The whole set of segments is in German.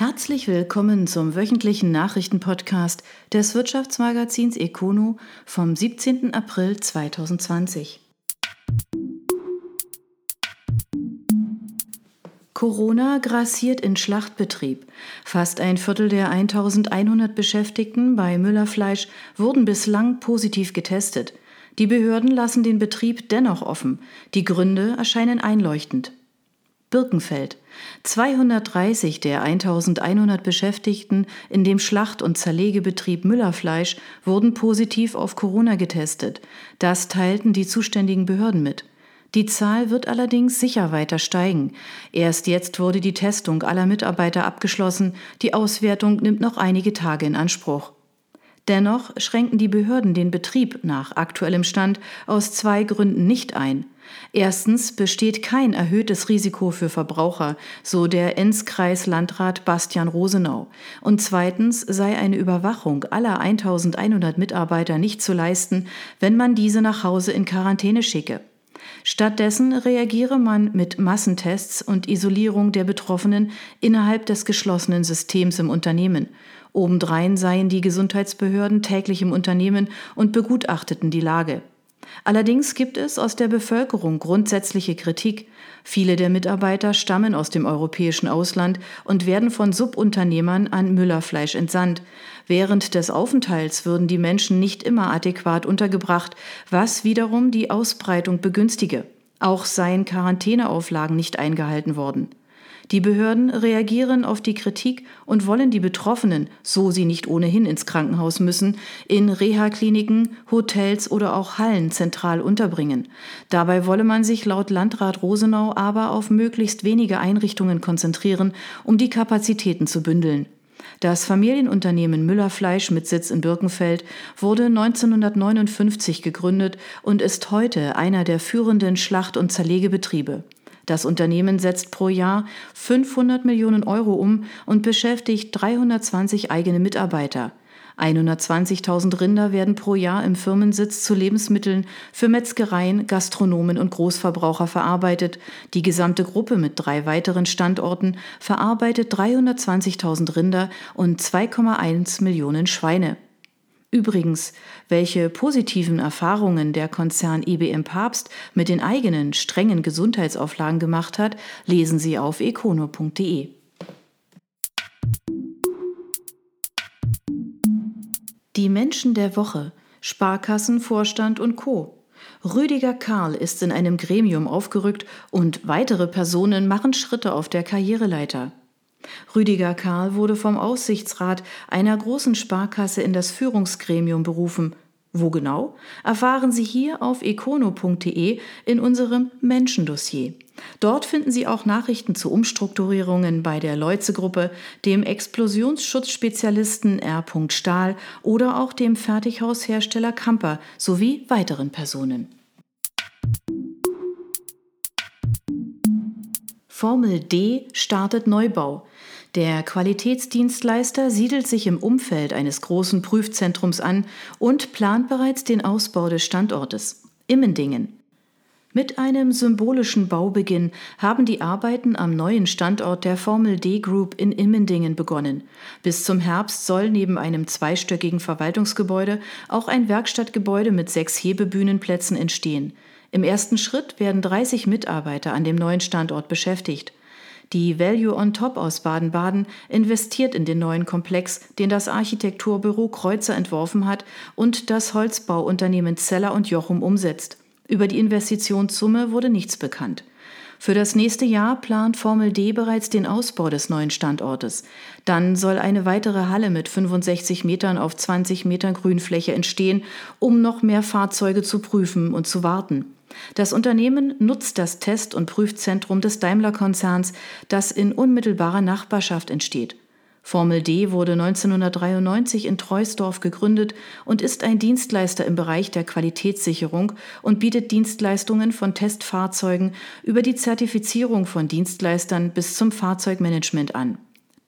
Herzlich willkommen zum wöchentlichen Nachrichtenpodcast des Wirtschaftsmagazins Econo vom 17. April 2020. Corona grassiert in Schlachtbetrieb. Fast ein Viertel der 1100 Beschäftigten bei Müller Fleisch wurden bislang positiv getestet. Die Behörden lassen den Betrieb dennoch offen. Die Gründe erscheinen einleuchtend. Birkenfeld. 230 der 1100 Beschäftigten in dem Schlacht- und Zerlegebetrieb Müllerfleisch wurden positiv auf Corona getestet. Das teilten die zuständigen Behörden mit. Die Zahl wird allerdings sicher weiter steigen. Erst jetzt wurde die Testung aller Mitarbeiter abgeschlossen. Die Auswertung nimmt noch einige Tage in Anspruch. Dennoch schränken die Behörden den Betrieb nach aktuellem Stand aus zwei Gründen nicht ein. Erstens besteht kein erhöhtes Risiko für Verbraucher, so der Enzkreis-Landrat Bastian Rosenau. Und zweitens sei eine Überwachung aller 1100 Mitarbeiter nicht zu leisten, wenn man diese nach Hause in Quarantäne schicke. Stattdessen reagiere man mit Massentests und Isolierung der Betroffenen innerhalb des geschlossenen Systems im Unternehmen. Obendrein seien die Gesundheitsbehörden täglich im Unternehmen und begutachteten die Lage. Allerdings gibt es aus der Bevölkerung grundsätzliche Kritik. Viele der Mitarbeiter stammen aus dem europäischen Ausland und werden von Subunternehmern an Müllerfleisch entsandt. Während des Aufenthalts würden die Menschen nicht immer adäquat untergebracht, was wiederum die Ausbreitung begünstige. Auch seien Quarantäneauflagen nicht eingehalten worden. Die Behörden reagieren auf die Kritik und wollen die Betroffenen, so sie nicht ohnehin ins Krankenhaus müssen, in Reha-Kliniken, Hotels oder auch Hallen zentral unterbringen. Dabei wolle man sich laut Landrat Rosenau aber auf möglichst wenige Einrichtungen konzentrieren, um die Kapazitäten zu bündeln. Das Familienunternehmen Müllerfleisch mit Sitz in Birkenfeld wurde 1959 gegründet und ist heute einer der führenden Schlacht- und Zerlegebetriebe. Das Unternehmen setzt pro Jahr 500 Millionen Euro um und beschäftigt 320 eigene Mitarbeiter. 120.000 Rinder werden pro Jahr im Firmensitz zu Lebensmitteln für Metzgereien, Gastronomen und Großverbraucher verarbeitet. Die gesamte Gruppe mit drei weiteren Standorten verarbeitet 320.000 Rinder und 2,1 Millionen Schweine. Übrigens, welche positiven Erfahrungen der Konzern IBM Papst mit den eigenen strengen Gesundheitsauflagen gemacht hat, lesen Sie auf econo.de. Die Menschen der Woche, Sparkassen, Vorstand und Co. Rüdiger Karl ist in einem Gremium aufgerückt und weitere Personen machen Schritte auf der Karriereleiter. Rüdiger Karl wurde vom Aussichtsrat einer großen Sparkasse in das Führungsgremium berufen. Wo genau? Erfahren Sie hier auf econo.de in unserem Menschendossier. Dort finden Sie auch Nachrichten zu Umstrukturierungen bei der Leuze-Gruppe, dem Explosionsschutzspezialisten R. Stahl oder auch dem Fertighaushersteller Kamper sowie weiteren Personen. Formel D startet Neubau. Der Qualitätsdienstleister siedelt sich im Umfeld eines großen Prüfzentrums an und plant bereits den Ausbau des Standortes. Immendingen. Mit einem symbolischen Baubeginn haben die Arbeiten am neuen Standort der Formel D Group in Immendingen begonnen. Bis zum Herbst soll neben einem zweistöckigen Verwaltungsgebäude auch ein Werkstattgebäude mit sechs Hebebühnenplätzen entstehen. Im ersten Schritt werden 30 Mitarbeiter an dem neuen Standort beschäftigt. Die Value on Top aus Baden-Baden investiert in den neuen Komplex, den das Architekturbüro Kreuzer entworfen hat und das Holzbauunternehmen Zeller und Jochum umsetzt. Über die Investitionssumme wurde nichts bekannt. Für das nächste Jahr plant Formel D bereits den Ausbau des neuen Standortes. Dann soll eine weitere Halle mit 65 Metern auf 20 Metern Grünfläche entstehen, um noch mehr Fahrzeuge zu prüfen und zu warten. Das Unternehmen nutzt das Test- und Prüfzentrum des Daimler-Konzerns, das in unmittelbarer Nachbarschaft entsteht. Formel D wurde 1993 in Treusdorf gegründet und ist ein Dienstleister im Bereich der Qualitätssicherung und bietet Dienstleistungen von Testfahrzeugen über die Zertifizierung von Dienstleistern bis zum Fahrzeugmanagement an.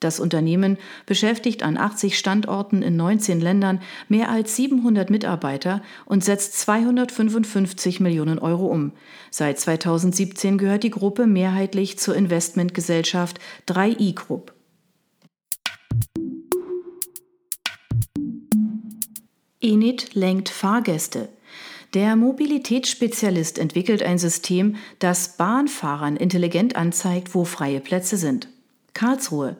Das Unternehmen beschäftigt an 80 Standorten in 19 Ländern mehr als 700 Mitarbeiter und setzt 255 Millionen Euro um. Seit 2017 gehört die Gruppe mehrheitlich zur Investmentgesellschaft 3i Group. Enid lenkt Fahrgäste. Der Mobilitätsspezialist entwickelt ein System, das Bahnfahrern intelligent anzeigt, wo freie Plätze sind. Karlsruhe.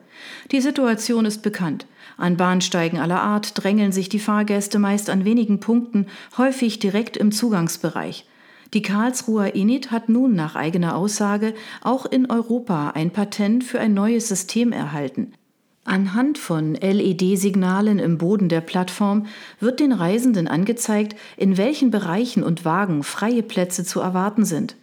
Die Situation ist bekannt. An Bahnsteigen aller Art drängeln sich die Fahrgäste meist an wenigen Punkten, häufig direkt im Zugangsbereich. Die Karlsruher Enid hat nun nach eigener Aussage auch in Europa ein Patent für ein neues System erhalten. Anhand von LED-Signalen im Boden der Plattform wird den Reisenden angezeigt, in welchen Bereichen und Wagen freie Plätze zu erwarten sind.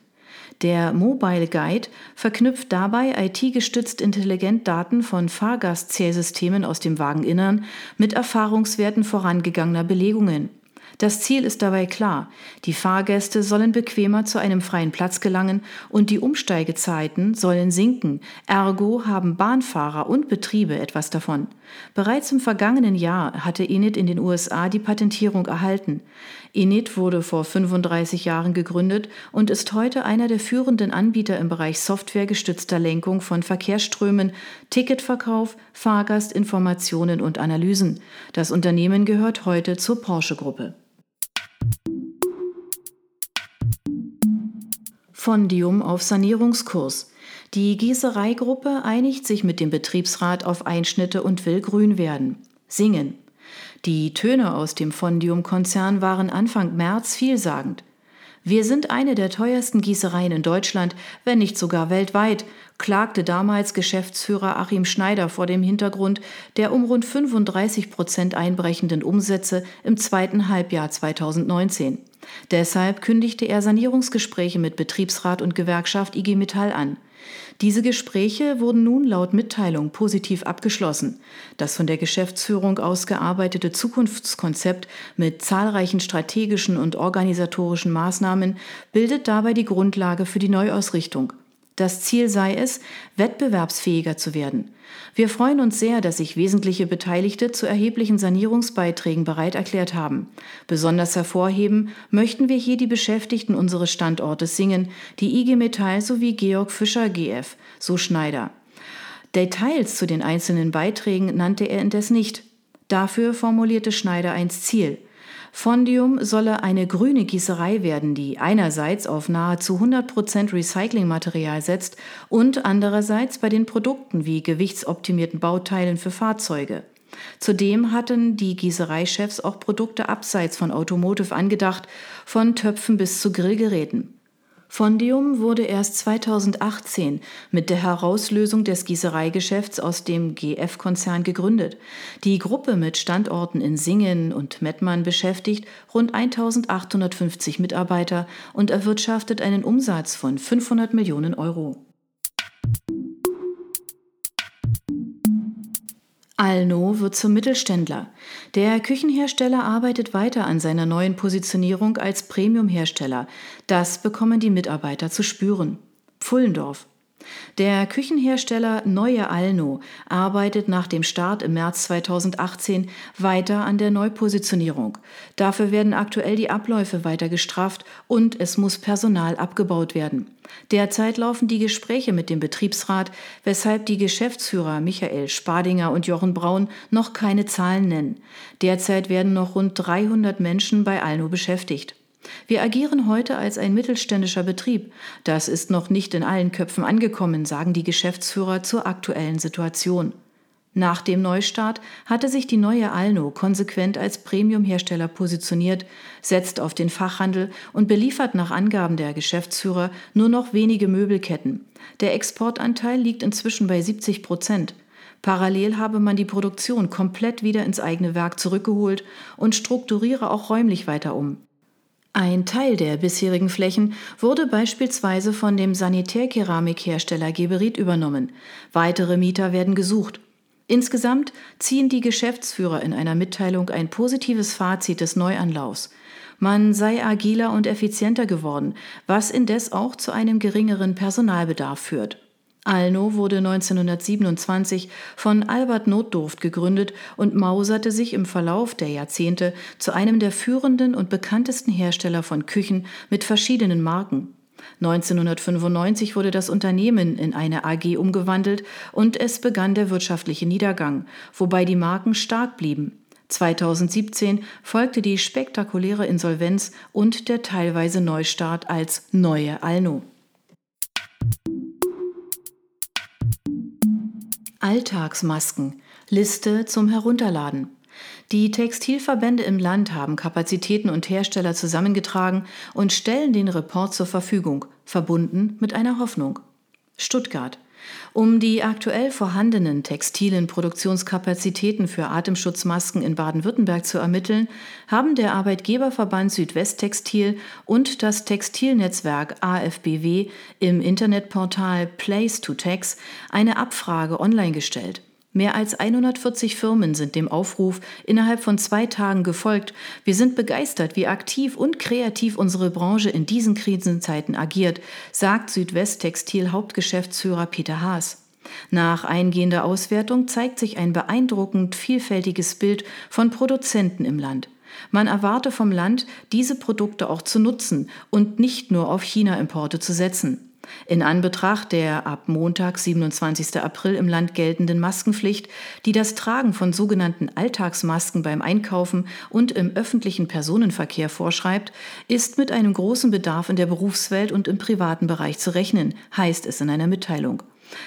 Der Mobile Guide verknüpft dabei IT-gestützt intelligent Daten von Fahrgastzählsystemen aus dem Wageninnern mit Erfahrungswerten vorangegangener Belegungen. Das Ziel ist dabei klar. Die Fahrgäste sollen bequemer zu einem freien Platz gelangen und die Umsteigezeiten sollen sinken. Ergo haben Bahnfahrer und Betriebe etwas davon. Bereits im vergangenen Jahr hatte Init in den USA die Patentierung erhalten. Init wurde vor 35 Jahren gegründet und ist heute einer der führenden Anbieter im Bereich softwaregestützter Lenkung von Verkehrsströmen, Ticketverkauf, Fahrgastinformationen und Analysen. Das Unternehmen gehört heute zur Porsche-Gruppe. Fondium auf Sanierungskurs. Die Gießereigruppe einigt sich mit dem Betriebsrat auf Einschnitte und will grün werden. Singen. Die Töne aus dem Fondium-Konzern waren Anfang März vielsagend. Wir sind eine der teuersten Gießereien in Deutschland, wenn nicht sogar weltweit, klagte damals Geschäftsführer Achim Schneider vor dem Hintergrund der um rund 35 Prozent einbrechenden Umsätze im zweiten Halbjahr 2019. Deshalb kündigte er Sanierungsgespräche mit Betriebsrat und Gewerkschaft IG Metall an. Diese Gespräche wurden nun laut Mitteilung positiv abgeschlossen. Das von der Geschäftsführung ausgearbeitete Zukunftskonzept mit zahlreichen strategischen und organisatorischen Maßnahmen bildet dabei die Grundlage für die Neuausrichtung. Das Ziel sei es, wettbewerbsfähiger zu werden. Wir freuen uns sehr, dass sich wesentliche Beteiligte zu erheblichen Sanierungsbeiträgen bereit erklärt haben. Besonders hervorheben möchten wir hier die Beschäftigten unseres Standortes Singen, die IG Metall sowie Georg Fischer GF, so Schneider. Details zu den einzelnen Beiträgen nannte er indes nicht. Dafür formulierte Schneider ein Ziel – Fondium solle eine grüne Gießerei werden, die einerseits auf nahezu 100% Recyclingmaterial setzt und andererseits bei den Produkten wie gewichtsoptimierten Bauteilen für Fahrzeuge. Zudem hatten die Gießereichefs auch Produkte abseits von Automotive angedacht, von Töpfen bis zu Grillgeräten. Fondium wurde erst 2018 mit der Herauslösung des Gießereigeschäfts aus dem GF-Konzern gegründet. Die Gruppe mit Standorten in Singen und Mettmann beschäftigt rund 1850 Mitarbeiter und erwirtschaftet einen Umsatz von 500 Millionen Euro. Alno wird zum Mittelständler. Der Küchenhersteller arbeitet weiter an seiner neuen Positionierung als Premiumhersteller. Das bekommen die Mitarbeiter zu spüren. Pfullendorf. Der Küchenhersteller Neue Alno arbeitet nach dem Start im März 2018 weiter an der Neupositionierung. Dafür werden aktuell die Abläufe weiter gestrafft und es muss Personal abgebaut werden. Derzeit laufen die Gespräche mit dem Betriebsrat, weshalb die Geschäftsführer Michael Spadinger und Jochen Braun noch keine Zahlen nennen. Derzeit werden noch rund 300 Menschen bei Alno beschäftigt. Wir agieren heute als ein mittelständischer Betrieb. Das ist noch nicht in allen Köpfen angekommen, sagen die Geschäftsführer zur aktuellen Situation. Nach dem Neustart hatte sich die neue Alno konsequent als Premiumhersteller positioniert, setzt auf den Fachhandel und beliefert nach Angaben der Geschäftsführer nur noch wenige Möbelketten. Der Exportanteil liegt inzwischen bei 70 Prozent. Parallel habe man die Produktion komplett wieder ins eigene Werk zurückgeholt und strukturiere auch räumlich weiter um. Ein Teil der bisherigen Flächen wurde beispielsweise von dem Sanitärkeramikhersteller Geberit übernommen. Weitere Mieter werden gesucht. Insgesamt ziehen die Geschäftsführer in einer Mitteilung ein positives Fazit des Neuanlaufs. Man sei agiler und effizienter geworden, was indes auch zu einem geringeren Personalbedarf führt. Alno wurde 1927 von Albert Notdurft gegründet und mauserte sich im Verlauf der Jahrzehnte zu einem der führenden und bekanntesten Hersteller von Küchen mit verschiedenen Marken. 1995 wurde das Unternehmen in eine AG umgewandelt und es begann der wirtschaftliche Niedergang, wobei die Marken stark blieben. 2017 folgte die spektakuläre Insolvenz und der teilweise Neustart als neue Alno. Alltagsmasken. Liste zum Herunterladen. Die Textilverbände im Land haben Kapazitäten und Hersteller zusammengetragen und stellen den Report zur Verfügung, verbunden mit einer Hoffnung. Stuttgart. Um die aktuell vorhandenen textilen Produktionskapazitäten für Atemschutzmasken in Baden-Württemberg zu ermitteln, haben der Arbeitgeberverband Südwesttextil und das Textilnetzwerk AFBW im Internetportal Place to Tex eine Abfrage online gestellt. Mehr als 140 Firmen sind dem Aufruf innerhalb von zwei Tagen gefolgt. Wir sind begeistert, wie aktiv und kreativ unsere Branche in diesen Krisenzeiten agiert, sagt Südwest Hauptgeschäftsführer Peter Haas. Nach eingehender Auswertung zeigt sich ein beeindruckend vielfältiges Bild von Produzenten im Land. Man erwarte vom Land, diese Produkte auch zu nutzen und nicht nur auf China-Importe zu setzen. In Anbetracht der ab Montag, 27. April im Land geltenden Maskenpflicht, die das Tragen von sogenannten Alltagsmasken beim Einkaufen und im öffentlichen Personenverkehr vorschreibt, ist mit einem großen Bedarf in der Berufswelt und im privaten Bereich zu rechnen, heißt es in einer Mitteilung.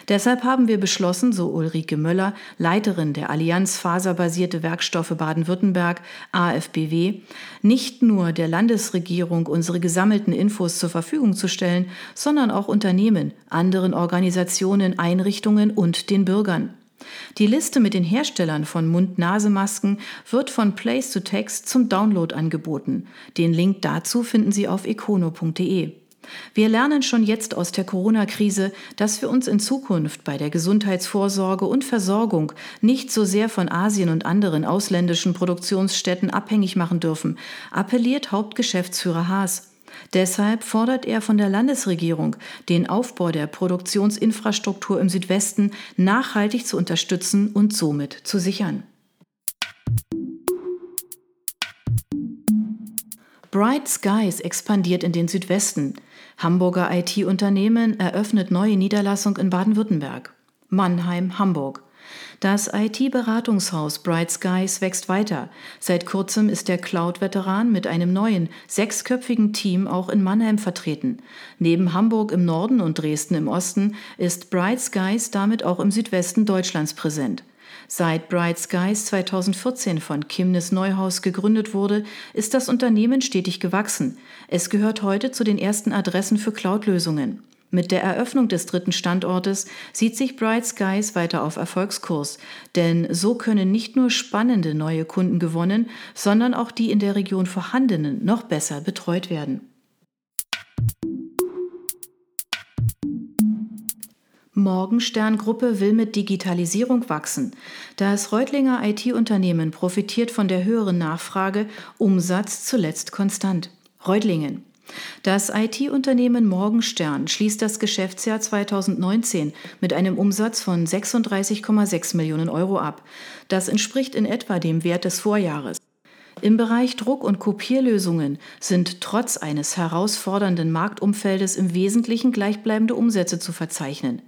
Deshalb haben wir beschlossen, so Ulrike Möller, Leiterin der Allianz Faserbasierte Werkstoffe Baden-Württemberg, AFBW, nicht nur der Landesregierung unsere gesammelten Infos zur Verfügung zu stellen, sondern auch Unternehmen, anderen Organisationen, Einrichtungen und den Bürgern. Die Liste mit den Herstellern von Mund-Nase-Masken wird von Place to Text zum Download angeboten. Den Link dazu finden Sie auf econo.de. Wir lernen schon jetzt aus der Corona-Krise, dass wir uns in Zukunft bei der Gesundheitsvorsorge und Versorgung nicht so sehr von Asien und anderen ausländischen Produktionsstätten abhängig machen dürfen, appelliert Hauptgeschäftsführer Haas. Deshalb fordert er von der Landesregierung, den Aufbau der Produktionsinfrastruktur im Südwesten nachhaltig zu unterstützen und somit zu sichern. Bright Skies expandiert in den Südwesten. Hamburger IT-Unternehmen eröffnet neue Niederlassung in Baden-Württemberg. Mannheim, Hamburg. Das IT-Beratungshaus Bright Skies wächst weiter. Seit kurzem ist der Cloud-Veteran mit einem neuen, sechsköpfigen Team auch in Mannheim vertreten. Neben Hamburg im Norden und Dresden im Osten ist Bright Skies damit auch im Südwesten Deutschlands präsent. Seit Bright Skies 2014 von Kimnes Neuhaus gegründet wurde, ist das Unternehmen stetig gewachsen. Es gehört heute zu den ersten Adressen für Cloud-Lösungen. Mit der Eröffnung des dritten Standortes sieht sich Bright Skies weiter auf Erfolgskurs, denn so können nicht nur spannende neue Kunden gewonnen, sondern auch die in der Region vorhandenen noch besser betreut werden. Morgenstern-Gruppe will mit Digitalisierung wachsen. Das Reutlinger IT-Unternehmen profitiert von der höheren Nachfrage, Umsatz zuletzt konstant. Reutlingen. Das IT-Unternehmen Morgenstern schließt das Geschäftsjahr 2019 mit einem Umsatz von 36,6 Millionen Euro ab. Das entspricht in etwa dem Wert des Vorjahres. Im Bereich Druck- und Kopierlösungen sind trotz eines herausfordernden Marktumfeldes im Wesentlichen gleichbleibende Umsätze zu verzeichnen.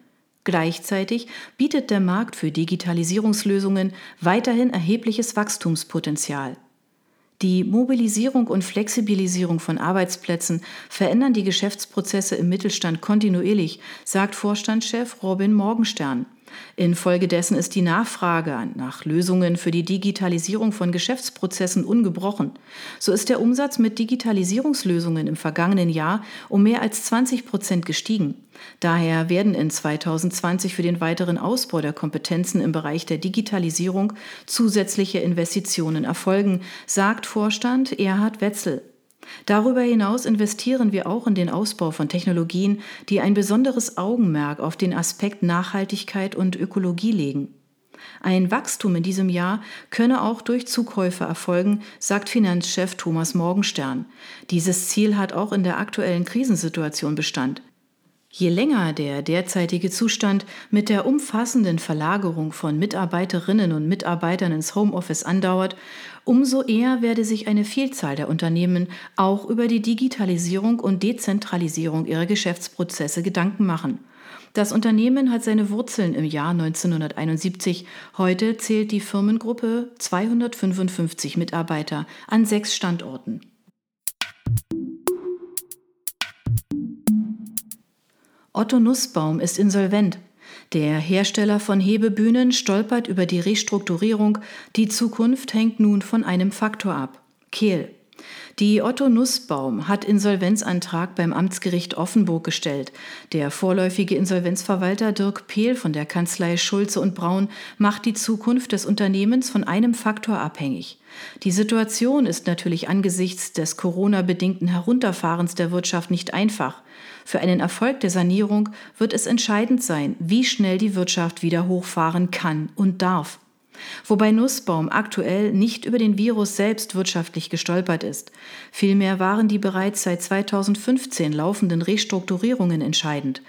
Gleichzeitig bietet der Markt für Digitalisierungslösungen weiterhin erhebliches Wachstumspotenzial. Die Mobilisierung und Flexibilisierung von Arbeitsplätzen verändern die Geschäftsprozesse im Mittelstand kontinuierlich, sagt Vorstandschef Robin Morgenstern. Infolgedessen ist die Nachfrage nach Lösungen für die Digitalisierung von Geschäftsprozessen ungebrochen. So ist der Umsatz mit Digitalisierungslösungen im vergangenen Jahr um mehr als 20 Prozent gestiegen. Daher werden in 2020 für den weiteren Ausbau der Kompetenzen im Bereich der Digitalisierung zusätzliche Investitionen erfolgen, sagt Vorstand Erhard Wetzel. Darüber hinaus investieren wir auch in den Ausbau von Technologien, die ein besonderes Augenmerk auf den Aspekt Nachhaltigkeit und Ökologie legen. Ein Wachstum in diesem Jahr könne auch durch Zukäufe erfolgen, sagt Finanzchef Thomas Morgenstern. Dieses Ziel hat auch in der aktuellen Krisensituation Bestand. Je länger der derzeitige Zustand mit der umfassenden Verlagerung von Mitarbeiterinnen und Mitarbeitern ins Homeoffice andauert, umso eher werde sich eine Vielzahl der Unternehmen auch über die Digitalisierung und Dezentralisierung ihrer Geschäftsprozesse Gedanken machen. Das Unternehmen hat seine Wurzeln im Jahr 1971. Heute zählt die Firmengruppe 255 Mitarbeiter an sechs Standorten. Otto Nussbaum ist insolvent. Der Hersteller von Hebebühnen stolpert über die Restrukturierung. Die Zukunft hängt nun von einem Faktor ab. Kehl. Die Otto Nussbaum hat Insolvenzantrag beim Amtsgericht Offenburg gestellt. Der vorläufige Insolvenzverwalter Dirk Pehl von der Kanzlei Schulze und Braun macht die Zukunft des Unternehmens von einem Faktor abhängig. Die Situation ist natürlich angesichts des Corona-bedingten Herunterfahrens der Wirtschaft nicht einfach. Für einen Erfolg der Sanierung wird es entscheidend sein, wie schnell die Wirtschaft wieder hochfahren kann und darf. Wobei Nussbaum aktuell nicht über den Virus selbst wirtschaftlich gestolpert ist. Vielmehr waren die bereits seit 2015 laufenden Restrukturierungen entscheidend.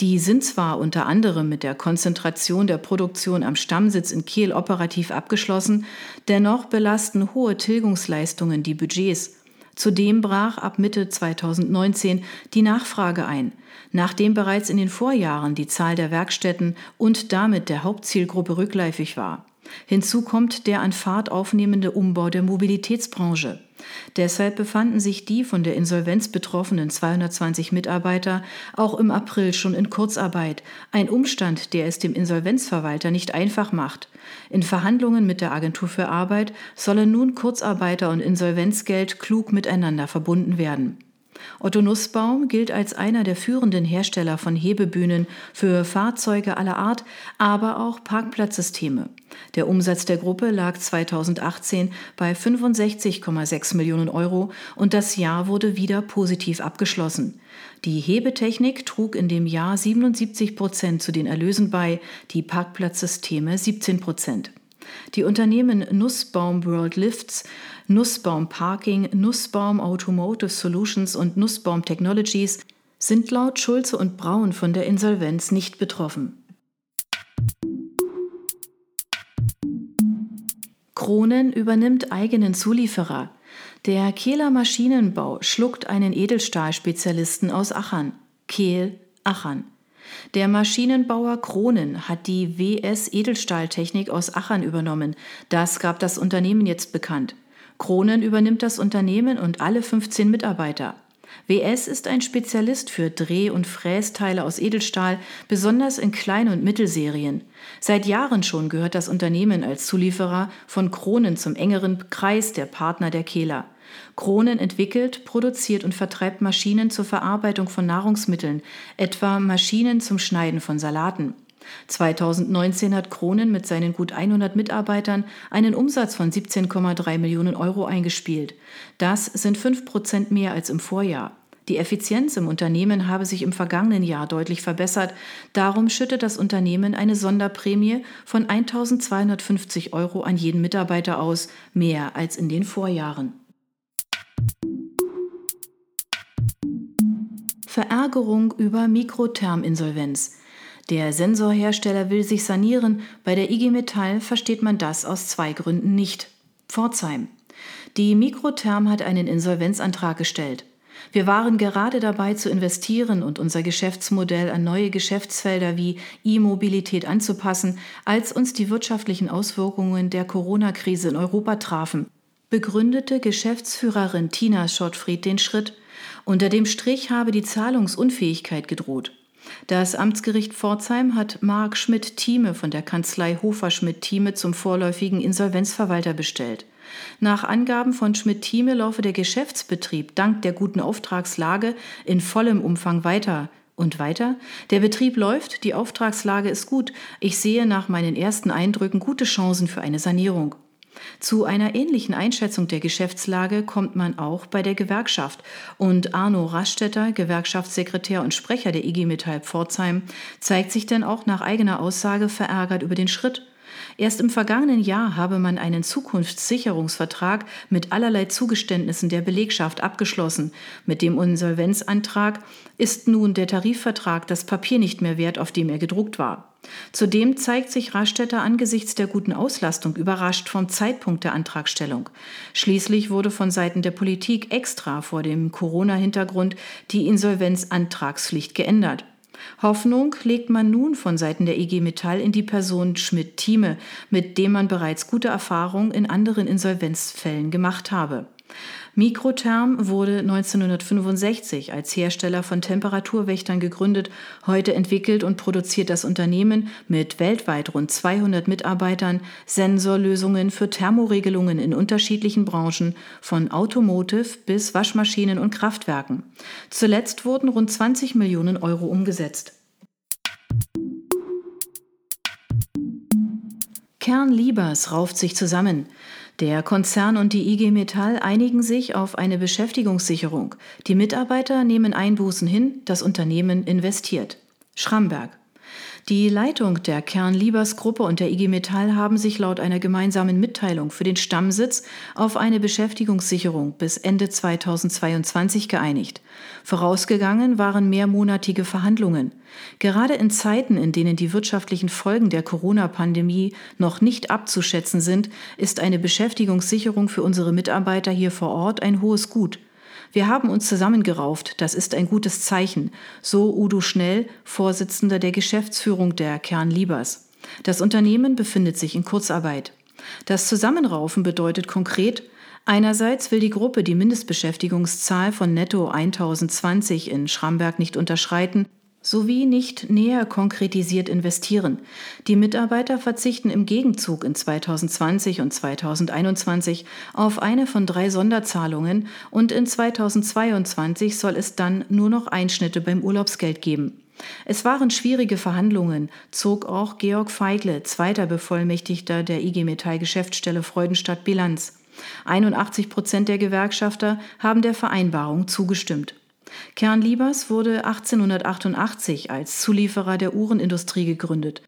Die sind zwar unter anderem mit der Konzentration der Produktion am Stammsitz in Kiel operativ abgeschlossen, dennoch belasten hohe Tilgungsleistungen die Budgets. Zudem brach ab Mitte 2019 die Nachfrage ein, nachdem bereits in den Vorjahren die Zahl der Werkstätten und damit der Hauptzielgruppe rückläufig war. Hinzu kommt der an Fahrt aufnehmende Umbau der Mobilitätsbranche. Deshalb befanden sich die von der Insolvenz betroffenen 220 Mitarbeiter auch im April schon in Kurzarbeit, ein Umstand, der es dem Insolvenzverwalter nicht einfach macht. In Verhandlungen mit der Agentur für Arbeit sollen nun Kurzarbeiter und Insolvenzgeld klug miteinander verbunden werden. Otto Nussbaum gilt als einer der führenden Hersteller von Hebebühnen für Fahrzeuge aller Art, aber auch Parkplatzsysteme. Der Umsatz der Gruppe lag 2018 bei 65,6 Millionen Euro und das Jahr wurde wieder positiv abgeschlossen. Die Hebetechnik trug in dem Jahr 77 Prozent zu den Erlösen bei, die Parkplatzsysteme 17 Prozent. Die Unternehmen Nussbaum World Lifts, Nussbaum Parking, Nussbaum Automotive Solutions und Nussbaum Technologies sind laut Schulze und Braun von der Insolvenz nicht betroffen. Kronen übernimmt eigenen Zulieferer. Der Kehler Maschinenbau schluckt einen Edelstahlspezialisten aus Achern. Kehl, Achern. Der Maschinenbauer Kronen hat die WS Edelstahltechnik aus Achern übernommen. Das gab das Unternehmen jetzt bekannt. Kronen übernimmt das Unternehmen und alle 15 Mitarbeiter. WS ist ein Spezialist für Dreh- und Frästeile aus Edelstahl, besonders in Klein- und Mittelserien. Seit Jahren schon gehört das Unternehmen als Zulieferer von Kronen zum engeren Kreis der Partner der Kehler. Kronen entwickelt, produziert und vertreibt Maschinen zur Verarbeitung von Nahrungsmitteln, etwa Maschinen zum Schneiden von Salaten. 2019 hat Kronen mit seinen gut 100 Mitarbeitern einen Umsatz von 17,3 Millionen Euro eingespielt. Das sind 5 Prozent mehr als im Vorjahr. Die Effizienz im Unternehmen habe sich im vergangenen Jahr deutlich verbessert. Darum schüttet das Unternehmen eine Sonderprämie von 1250 Euro an jeden Mitarbeiter aus, mehr als in den Vorjahren. Verärgerung über Mikrotherminsolvenz. Der Sensorhersteller will sich sanieren, bei der IG Metall versteht man das aus zwei Gründen nicht. Pforzheim. Die Mikrotherm hat einen Insolvenzantrag gestellt. Wir waren gerade dabei zu investieren und unser Geschäftsmodell an neue Geschäftsfelder wie E-Mobilität anzupassen, als uns die wirtschaftlichen Auswirkungen der Corona-Krise in Europa trafen, begründete Geschäftsführerin Tina Schottfried den Schritt. Unter dem Strich habe die Zahlungsunfähigkeit gedroht. Das Amtsgericht Pforzheim hat Marc Schmidt-Thieme von der Kanzlei Hofer-Schmidt-Thieme zum vorläufigen Insolvenzverwalter bestellt. Nach Angaben von Schmidt-Thieme laufe der Geschäftsbetrieb dank der guten Auftragslage in vollem Umfang weiter. Und weiter? Der Betrieb läuft, die Auftragslage ist gut. Ich sehe nach meinen ersten Eindrücken gute Chancen für eine Sanierung. Zu einer ähnlichen Einschätzung der Geschäftslage kommt man auch bei der Gewerkschaft. Und Arno Rastetter, Gewerkschaftssekretär und Sprecher der IG Metall Pforzheim, zeigt sich denn auch nach eigener Aussage verärgert über den Schritt. Erst im vergangenen Jahr habe man einen Zukunftssicherungsvertrag mit allerlei Zugeständnissen der Belegschaft abgeschlossen. Mit dem Insolvenzantrag ist nun der Tarifvertrag das Papier nicht mehr wert, auf dem er gedruckt war. Zudem zeigt sich Rastetter angesichts der guten Auslastung überrascht vom Zeitpunkt der Antragstellung. Schließlich wurde von Seiten der Politik extra vor dem Corona-Hintergrund die Insolvenzantragspflicht geändert. Hoffnung legt man nun von Seiten der IG Metall in die Person Schmidt-Thieme, mit dem man bereits gute Erfahrungen in anderen Insolvenzfällen gemacht habe. Mikrotherm wurde 1965 als Hersteller von Temperaturwächtern gegründet. Heute entwickelt und produziert das Unternehmen mit weltweit rund 200 Mitarbeitern Sensorlösungen für Thermoregelungen in unterschiedlichen Branchen, von Automotive bis Waschmaschinen und Kraftwerken. Zuletzt wurden rund 20 Millionen Euro umgesetzt. Kern Liebers rauft sich zusammen. Der Konzern und die IG Metall einigen sich auf eine Beschäftigungssicherung. Die Mitarbeiter nehmen Einbußen hin, das Unternehmen investiert. Schramberg. Die Leitung der Kern-Liebers-Gruppe und der IG Metall haben sich laut einer gemeinsamen Mitteilung für den Stammsitz auf eine Beschäftigungssicherung bis Ende 2022 geeinigt. Vorausgegangen waren mehrmonatige Verhandlungen. Gerade in Zeiten, in denen die wirtschaftlichen Folgen der Corona-Pandemie noch nicht abzuschätzen sind, ist eine Beschäftigungssicherung für unsere Mitarbeiter hier vor Ort ein hohes Gut. Wir haben uns zusammengerauft, das ist ein gutes Zeichen, so Udo Schnell, Vorsitzender der Geschäftsführung der Kernliebers. Das Unternehmen befindet sich in Kurzarbeit. Das Zusammenraufen bedeutet konkret, Einerseits will die Gruppe die Mindestbeschäftigungszahl von netto 1020 in Schramberg nicht unterschreiten sowie nicht näher konkretisiert investieren. Die Mitarbeiter verzichten im Gegenzug in 2020 und 2021 auf eine von drei Sonderzahlungen und in 2022 soll es dann nur noch Einschnitte beim Urlaubsgeld geben. Es waren schwierige Verhandlungen, zog auch Georg Feigle, zweiter Bevollmächtigter der IG Metall Geschäftsstelle Freudenstadt Bilanz. 81 Prozent der Gewerkschafter haben der Vereinbarung zugestimmt. Kernliebers wurde 1888 als Zulieferer der Uhrenindustrie gegründet.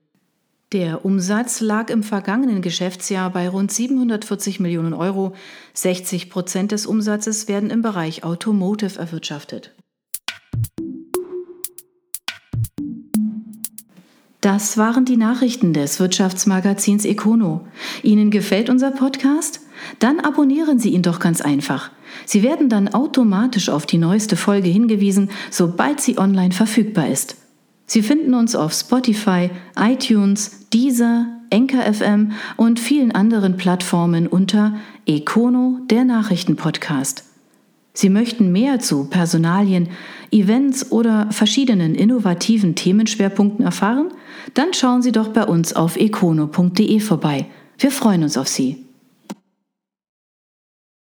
Der Umsatz lag im vergangenen Geschäftsjahr bei rund 740 Millionen Euro. 60 Prozent des Umsatzes werden im Bereich Automotive erwirtschaftet. Das waren die Nachrichten des Wirtschaftsmagazins Econo. Ihnen gefällt unser Podcast? Dann abonnieren Sie ihn doch ganz einfach. Sie werden dann automatisch auf die neueste Folge hingewiesen, sobald sie online verfügbar ist. Sie finden uns auf Spotify, iTunes, Deezer, Enker FM und vielen anderen Plattformen unter Econo, der Nachrichtenpodcast. Sie möchten mehr zu Personalien, Events oder verschiedenen innovativen Themenschwerpunkten erfahren? Dann schauen Sie doch bei uns auf econo.de vorbei. Wir freuen uns auf Sie.